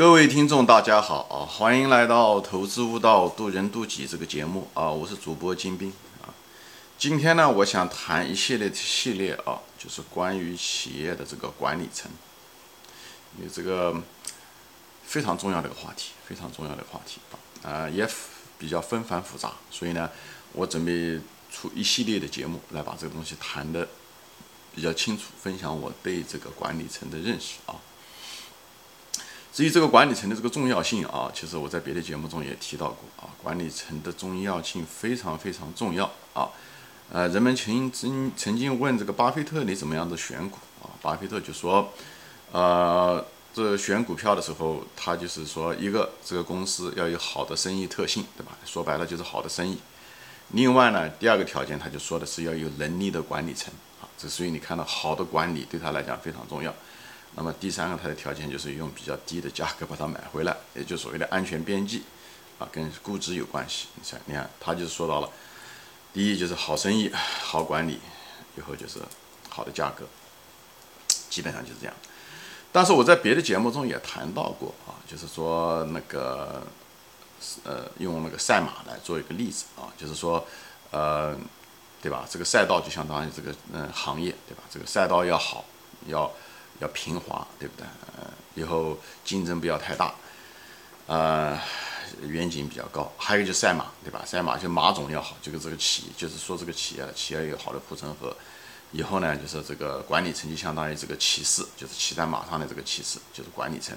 各位听众，大家好啊！欢迎来到《投资悟道，渡人渡己》这个节目啊！我是主播金兵啊。今天呢，我想谈一系列的系列啊，就是关于企业的这个管理层，有这个非常重要的一个话题，非常重要的话题啊，啊，也比较纷繁复杂，所以呢，我准备出一系列的节目来把这个东西谈的。比较清楚，分享我对这个管理层的认识啊。至于这个管理层的这个重要性啊，其实我在别的节目中也提到过啊。管理层的重要性非常非常重要啊。呃，人们曾经曾经问这个巴菲特你怎么样的选股啊？巴菲特就说，呃，这选股票的时候，他就是说一个这个公司要有好的生意特性，对吧？说白了就是好的生意。另外呢，第二个条件他就说的是要有能力的管理层啊。这所以你看到好的管理对他来讲非常重要。那么第三个它的条件就是用比较低的价格把它买回来，也就所谓的安全边际啊，跟估值有关系。你看，你看他就是说到了，第一就是好生意、好管理，以后就是好的价格，基本上就是这样。但是我在别的节目中也谈到过啊，就是说那个呃，用那个赛马来做一个例子啊，就是说呃。对吧？这个赛道就相当于这个嗯行业，对吧？这个赛道要好，要要平滑，对不对？以后竞争不要太大，呃，远景比较高。还有就赛马，对吧？赛马就马种要好，这个这个企业就是说这个企业企业有好的护城河，以后呢就是这个管理层就相当于这个骑士，就是骑在马上的这个骑士，就是管理层。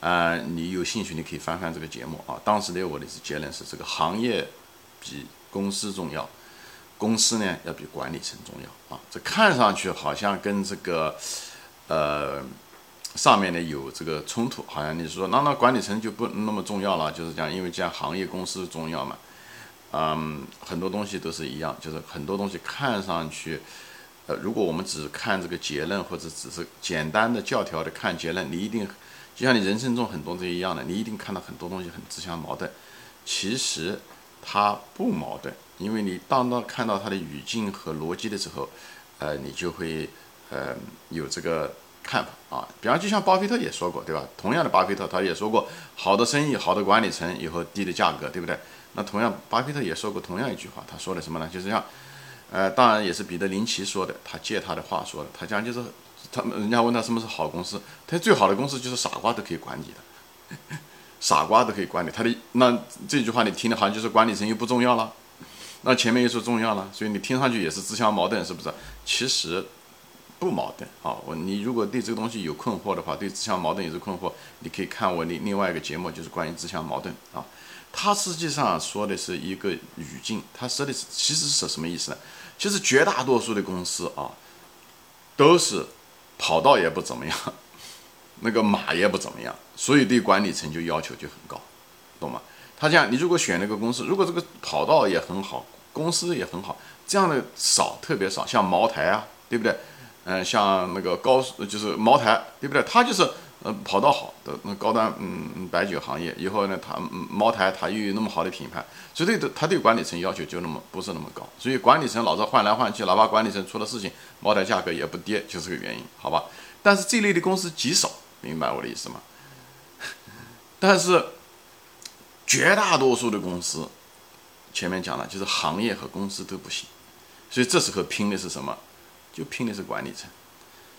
呃，你有兴趣你可以翻翻这个节目啊。当时的我的结论是，这个行业比公司重要。公司呢要比管理层重要啊，这看上去好像跟这个，呃，上面呢有这个冲突，好像你说那那管理层就不那么重要了，就是讲，因为这样行业公司重要嘛，嗯，很多东西都是一样，就是很多东西看上去，呃，如果我们只看这个结论或者只是简单的教条的看结论，你一定就像你人生中很多这一样的，你一定看到很多东西很自相矛盾，其实它不矛盾。因为你当当看到它的语境和逻辑的时候，呃，你就会呃有这个看法啊。比方就像巴菲特也说过，对吧？同样的，巴菲特他也说过，好的生意、好的管理层以后低的价格，对不对？那同样，巴菲特也说过同样一句话，他说的什么呢？就是像，呃，当然也是彼得林奇说的，他借他的话说的，他讲就是，他们人家问他什么是好公司，他最好的公司就是傻瓜都可以管理的，傻瓜都可以管理。他的那这句话你听的好像就是管理层又不重要了。那前面又说重要了，所以你听上去也是自相矛盾，是不是？其实不矛盾啊。我你如果对这个东西有困惑的话，对自相矛盾也是困惑，你可以看我另另外一个节目，就是关于自相矛盾啊。它实际上说的是一个语境，它说的是其实是什么意思呢？其实绝大多数的公司啊，都是跑道也不怎么样，那个马也不怎么样，所以对管理层就要求就很高，懂吗？他这样，你如果选那个公司，如果这个跑道也很好，公司也很好，这样的少，特别少，像茅台啊，对不对？嗯，像那个高，就是茅台，对不对？它就是呃跑道好的那高端嗯白酒行业，以后呢，它茅台它又有那么好的品牌，所以对它对管理层要求就那么不是那么高，所以管理层老是换来换去，哪怕管理层出了事情，茅台价格也不跌，就是个原因，好吧？但是这类的公司极少，明白我的意思吗？但是。绝大多数的公司，前面讲了，就是行业和公司都不行，所以这时候拼的是什么？就拼的是管理层，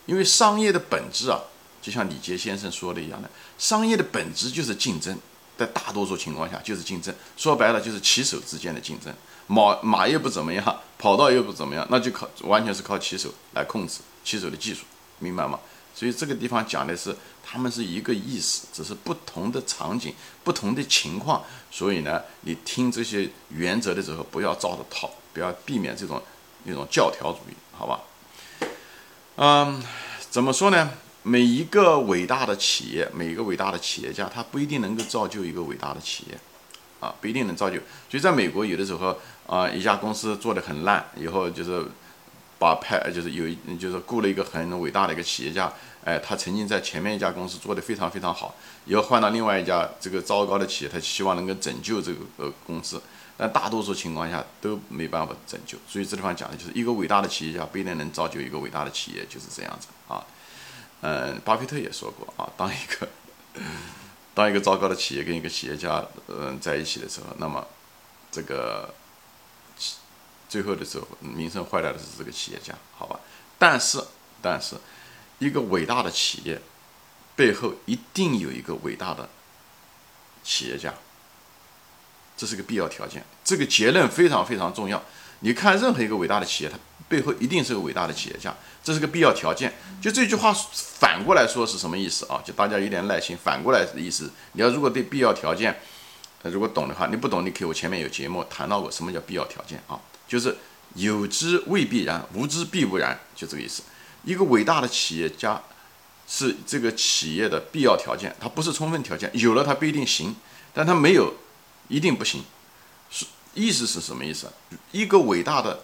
因为商业的本质啊，就像李杰先生说的一样的，商业的本质就是竞争，在大多数情况下就是竞争，说白了就是骑手之间的竞争，马马又不怎么样，跑道又不怎么样，那就靠完全是靠骑手来控制骑手的技术，明白吗？所以这个地方讲的是，他们是一个意思，只是不同的场景、不同的情况。所以呢，你听这些原则的时候，不要照着套，不要避免这种那种教条主义，好吧？嗯，怎么说呢？每一个伟大的企业，每一个伟大的企业家，他不一定能够造就一个伟大的企业，啊，不一定能造就。所以在美国，有的时候啊，一家公司做的很烂，以后就是。把派就是有就是雇了一个很伟大的一个企业家，哎，他曾经在前面一家公司做得非常非常好，以后换到另外一家这个糟糕的企业，他希望能够拯救这个呃公司，但大多数情况下都没办法拯救。所以这地方讲的就是一个伟大的企业家不一定能造就一个伟大的企业，就是这样子啊。嗯，巴菲特也说过啊，当一个当一个糟糕的企业跟一个企业家嗯在一起的时候，那么这个最后的时候名声坏掉的是这个企业家，好吧？但是但是一个伟大的企业背后一定有一个伟大的企业家，这是个必要条件。这个结论非常非常重要。你看任何一个伟大的企业，它背后一定是个伟大的企业家，这是个必要条件。就这句话反过来说是什么意思啊？就大家有点耐心，反过来的意思，你要如果对必要条件，如果懂的话，你不懂，你可以我前面有节目谈到过什么叫必要条件啊？就是有之未必然，无之必不然，就这个意思。一个伟大的企业家是这个企业的必要条件，它不是充分条件，有了它不一定行，但它没有一定不行。是意思是什么意思？一个伟大的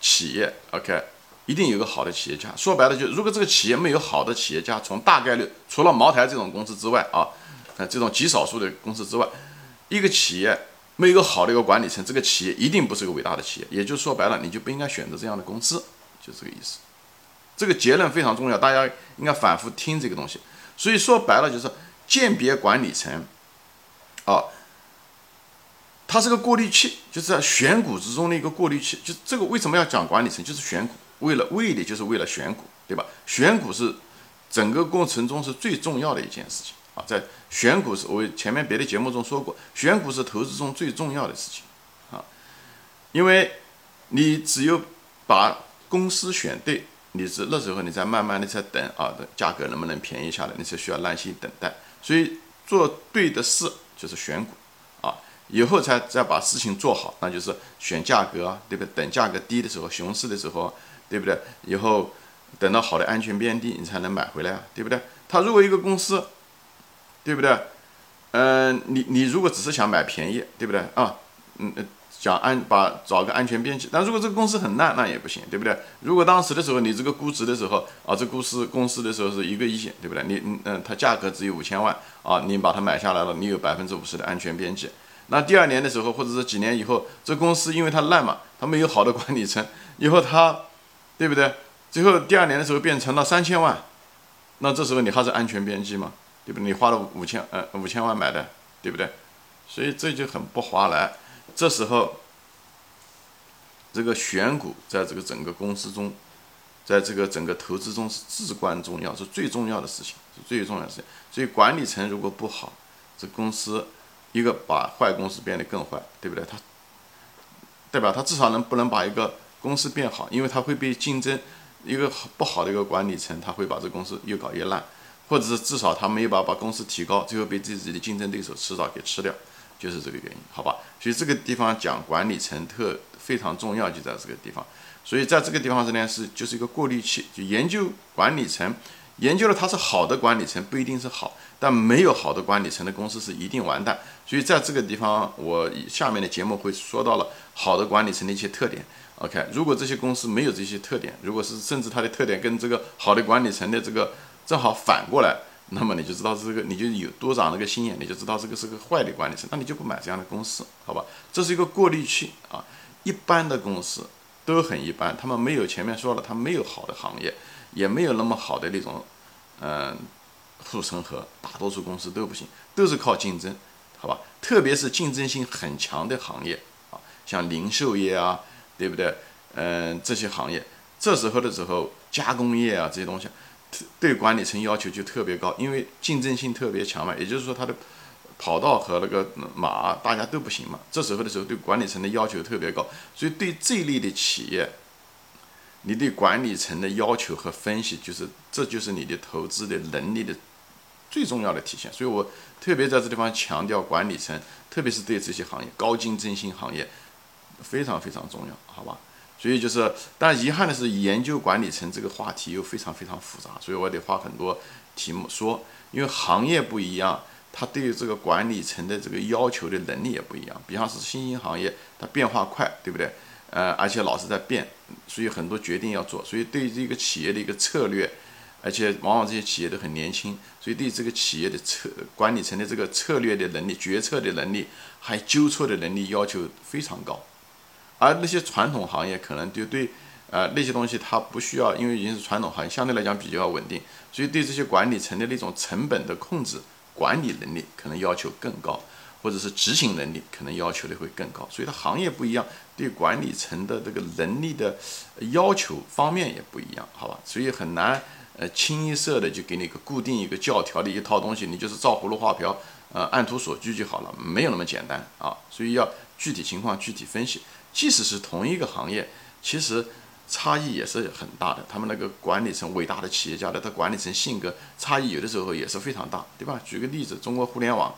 企业，OK，一定有个好的企业家。说白了，就如果这个企业没有好的企业家，从大概率除了茅台这种公司之外啊，呃，这种极少数的公司之外，一个企业没有一个好的一个管理层，这个企业一定不是个伟大的企业。也就是说白了，你就不应该选择这样的公司，就这个意思。这个结论非常重要，大家应该反复听这个东西。所以说白了，就是鉴别管理层，啊。它是个过滤器，就是在选股之中的一个过滤器。就这个为什么要讲管理层？就是选股，为了为的就是为了选股，对吧？选股是整个过程中是最重要的一件事情啊。在选股是，我前面别的节目中说过，选股是投资中最重要的事情啊。因为你只有把公司选对，你是那时候你再慢慢的在等啊，价格能不能便宜下来，你才需要耐心等待。所以做对的事就是选股。以后才再把事情做好，那就是选价格，对不对？等价格低的时候，熊市的时候，对不对？以后等到好的安全边际，你才能买回来啊，对不对？他如果一个公司，对不对？嗯，你你如果只是想买便宜，对不对啊？嗯，想安把找个安全边际，但如果这个公司很烂，那也不行，对不对？如果当时的时候你这个估值的时候啊，这公司公司的时候是一个亿，对不对？你嗯嗯，它价格只有五千万啊，你把它买下来了，你有百分之五十的安全边际。那第二年的时候，或者是几年以后，这公司因为它烂嘛，它没有好的管理层，以后它，对不对？最后第二年的时候变成了三千万，那这时候你还是安全边际吗？对不对？你花了五千呃五千万买的，对不对？所以这就很不划来。这时候，这个选股在这个整个公司中，在这个整个投资中是至关重要，是最重要的事情，是最重要的事情。所以管理层如果不好，这公司。一个把坏公司变得更坏，对不对？他代表他至少能不能把一个公司变好，因为他会被竞争一个不好的一个管理层，他会把这公司越搞越烂，或者是至少他没有把把公司提高，最后被自己的竞争对手迟早给吃掉，就是这个原因，好吧？所以这个地方讲管理层特非常重要，就在这个地方。所以在这个地方是呢，是就是一个过滤器，就研究管理层。研究了它是好的管理层不一定是好，但没有好的管理层的公司是一定完蛋。所以在这个地方，我下面的节目会说到了好的管理层的一些特点。OK，如果这些公司没有这些特点，如果是甚至它的特点跟这个好的管理层的这个正好反过来，那么你就知道这个你就有多长了个心眼，你就知道这个是个坏的管理层，那你就不买这样的公司，好吧？这是一个过滤器啊。一般的公司都很一般，他们没有前面说了，他没有好的行业。也没有那么好的那种，嗯，护城河，大多数公司都不行，都是靠竞争，好吧？特别是竞争性很强的行业啊，像零售业啊，对不对？嗯，这些行业，这时候的时候，加工业啊这些东西，对管理层要求就特别高，因为竞争性特别强嘛。也就是说，它的跑道和那个马大家都不行嘛。这时候的时候，对管理层的要求特别高，所以对这一类的企业。你对管理层的要求和分析，就是这就是你的投资的能力的最重要的体现。所以我特别在这地方强调管理层，特别是对这些行业高竞争性行业非常非常重要，好吧？所以就是，但遗憾的是，研究管理层这个话题又非常非常复杂，所以我得花很多题目说，因为行业不一样，它对于这个管理层的这个要求的能力也不一样。比方是新兴行业，它变化快，对不对？呃，而且老是在变，所以很多决定要做，所以对这个企业的一个策略，而且往往这些企业都很年轻，所以对这个企业的策管理层的这个策略的能力、决策的能力，还纠错的能力要求非常高。而那些传统行业可能就对，呃，那些东西它不需要，因为已经是传统行业，相对来讲比较稳定，所以对这些管理层的那种成本的控制。管理能力可能要求更高，或者是执行能力可能要求的会更高。所以它行业不一样，对管理层的这个能力的要求方面也不一样，好吧？所以很难呃清一色的就给你一个固定一个教条的一套东西，你就是照葫芦画瓢，呃按图索骥就好了，没有那么简单啊。所以要具体情况具体分析。即使是同一个行业，其实。差异也是很大的，他们那个管理层伟大的企业家的，他管理层性格差异有的时候也是非常大，对吧？举个例子，中国互联网，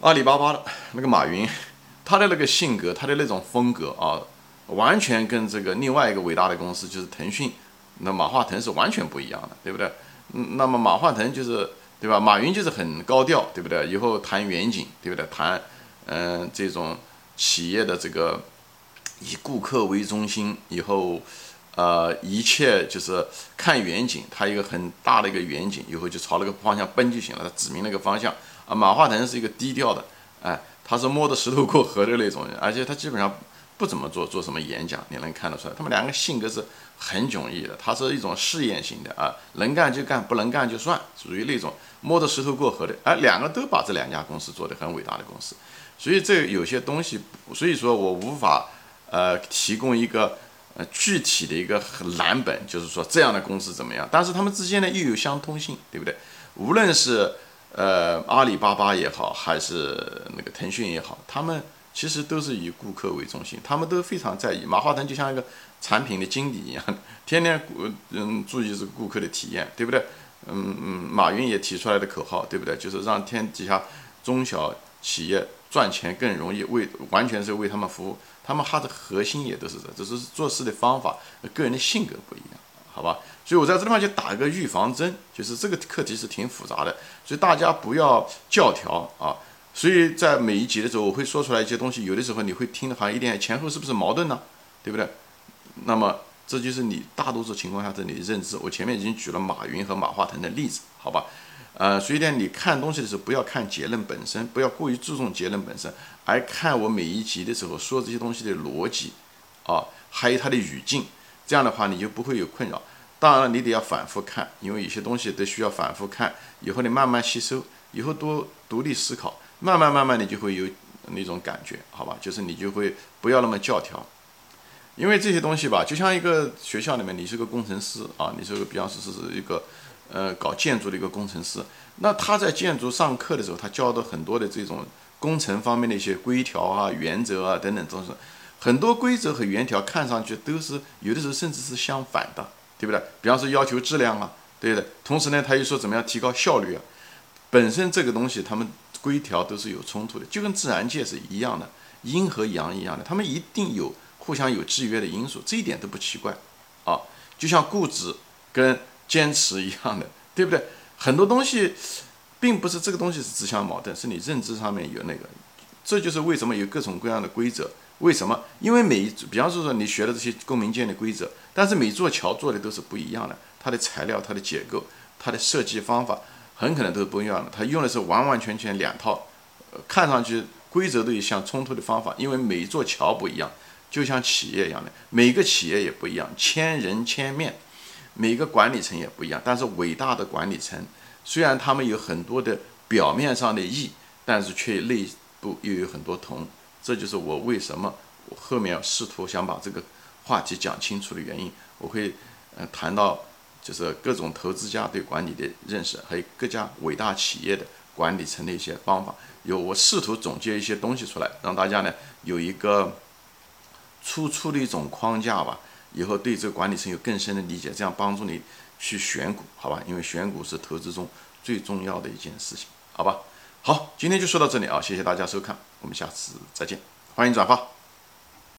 阿里巴巴的那个马云，他的那个性格，他的那种风格啊，完全跟这个另外一个伟大的公司就是腾讯，那马化腾是完全不一样的，对不对？嗯，那么马化腾就是，对吧？马云就是很高调，对不对？以后谈远景，对不对？谈，嗯，这种企业的这个。以顾客为中心，以后，呃，一切就是看远景，他一个很大的一个远景，以后就朝那个方向奔就行了，他指明那个方向。啊，马化腾是一个低调的，哎，他是摸着石头过河的那种人，而且他基本上不怎么做做什么演讲，你能看得出来，他们两个性格是很迥异的。他是一种试验型的啊，能干就干，不能干就算，属于那种摸着石头过河的。哎，两个都把这两家公司做得很伟大的公司，所以这有些东西，所以说我无法。呃，提供一个呃具体的一个蓝本，就是说这样的公司怎么样？但是他们之间呢又有相通性，对不对？无论是呃阿里巴巴也好，还是那个腾讯也好，他们其实都是以顾客为中心，他们都非常在意。马化腾就像一个产品的经理一样，天天顾嗯注意这个顾客的体验，对不对？嗯嗯，马云也提出来的口号，对不对？就是让天底下中小企业赚钱更容易，为完全是为他们服务。他们他的核心也都是这，只是做事的方法、个人的性格不一样，好吧？所以我在这地方就打一个预防针，就是这个课题是挺复杂的，所以大家不要教条啊。所以在每一集的时候，我会说出来一些东西，有的时候你会听的好像一点前后是不是矛盾呢？对不对？那么这就是你大多数情况下的你认知。我前面已经举了马云和马化腾的例子，好吧？呃，所以呢，你看东西的时候不要看结论本身，不要过于注重结论本身，而看我每一集的时候说这些东西的逻辑，啊，还有它的语境，这样的话你就不会有困扰。当然了，你得要反复看，因为有些东西都需要反复看，以后你慢慢吸收，以后多独立思考，慢慢慢慢你就会有那种感觉，好吧？就是你就会不要那么教条，因为这些东西吧，就像一个学校里面，你是个工程师啊，你是个比方说是一个。呃，搞建筑的一个工程师，那他在建筑上课的时候，他教的很多的这种工程方面的一些规条啊、原则啊等等，都是很多规则和原条看上去都是有的时候甚至是相反的，对不对？比方说要求质量啊，对的。同时呢，他又说怎么样提高效率啊，本身这个东西他们规条都是有冲突的，就跟自然界是一样的，阴和阳一样的，他们一定有互相有制约的因素，这一点都不奇怪啊。就像固执跟。坚持一样的，对不对？很多东西，并不是这个东西是自相矛盾，是你认知上面有那个，这就是为什么有各种各样的规则。为什么？因为每一，比方说说你学的这些公民建的规则，但是每座桥做的都是不一样的，它的材料、它的结构、它的设计方法，很可能都是不一样的。它用的是完完全全两套，看上去规则都有相冲突的方法，因为每一座桥不一样，就像企业一样的，每个企业也不一样，千人千面。每个管理层也不一样，但是伟大的管理层，虽然他们有很多的表面上的异，但是却内部又有很多同。这就是我为什么我后面要试图想把这个话题讲清楚的原因。我会呃谈到就是各种投资家对管理的认识，还有各家伟大企业的管理层的一些方法。有我试图总结一些东西出来，让大家呢有一个粗粗的一种框架吧。以后对这个管理层有更深的理解，这样帮助你去选股，好吧？因为选股是投资中最重要的一件事情，好吧？好，今天就说到这里啊，谢谢大家收看，我们下次再见，欢迎转发。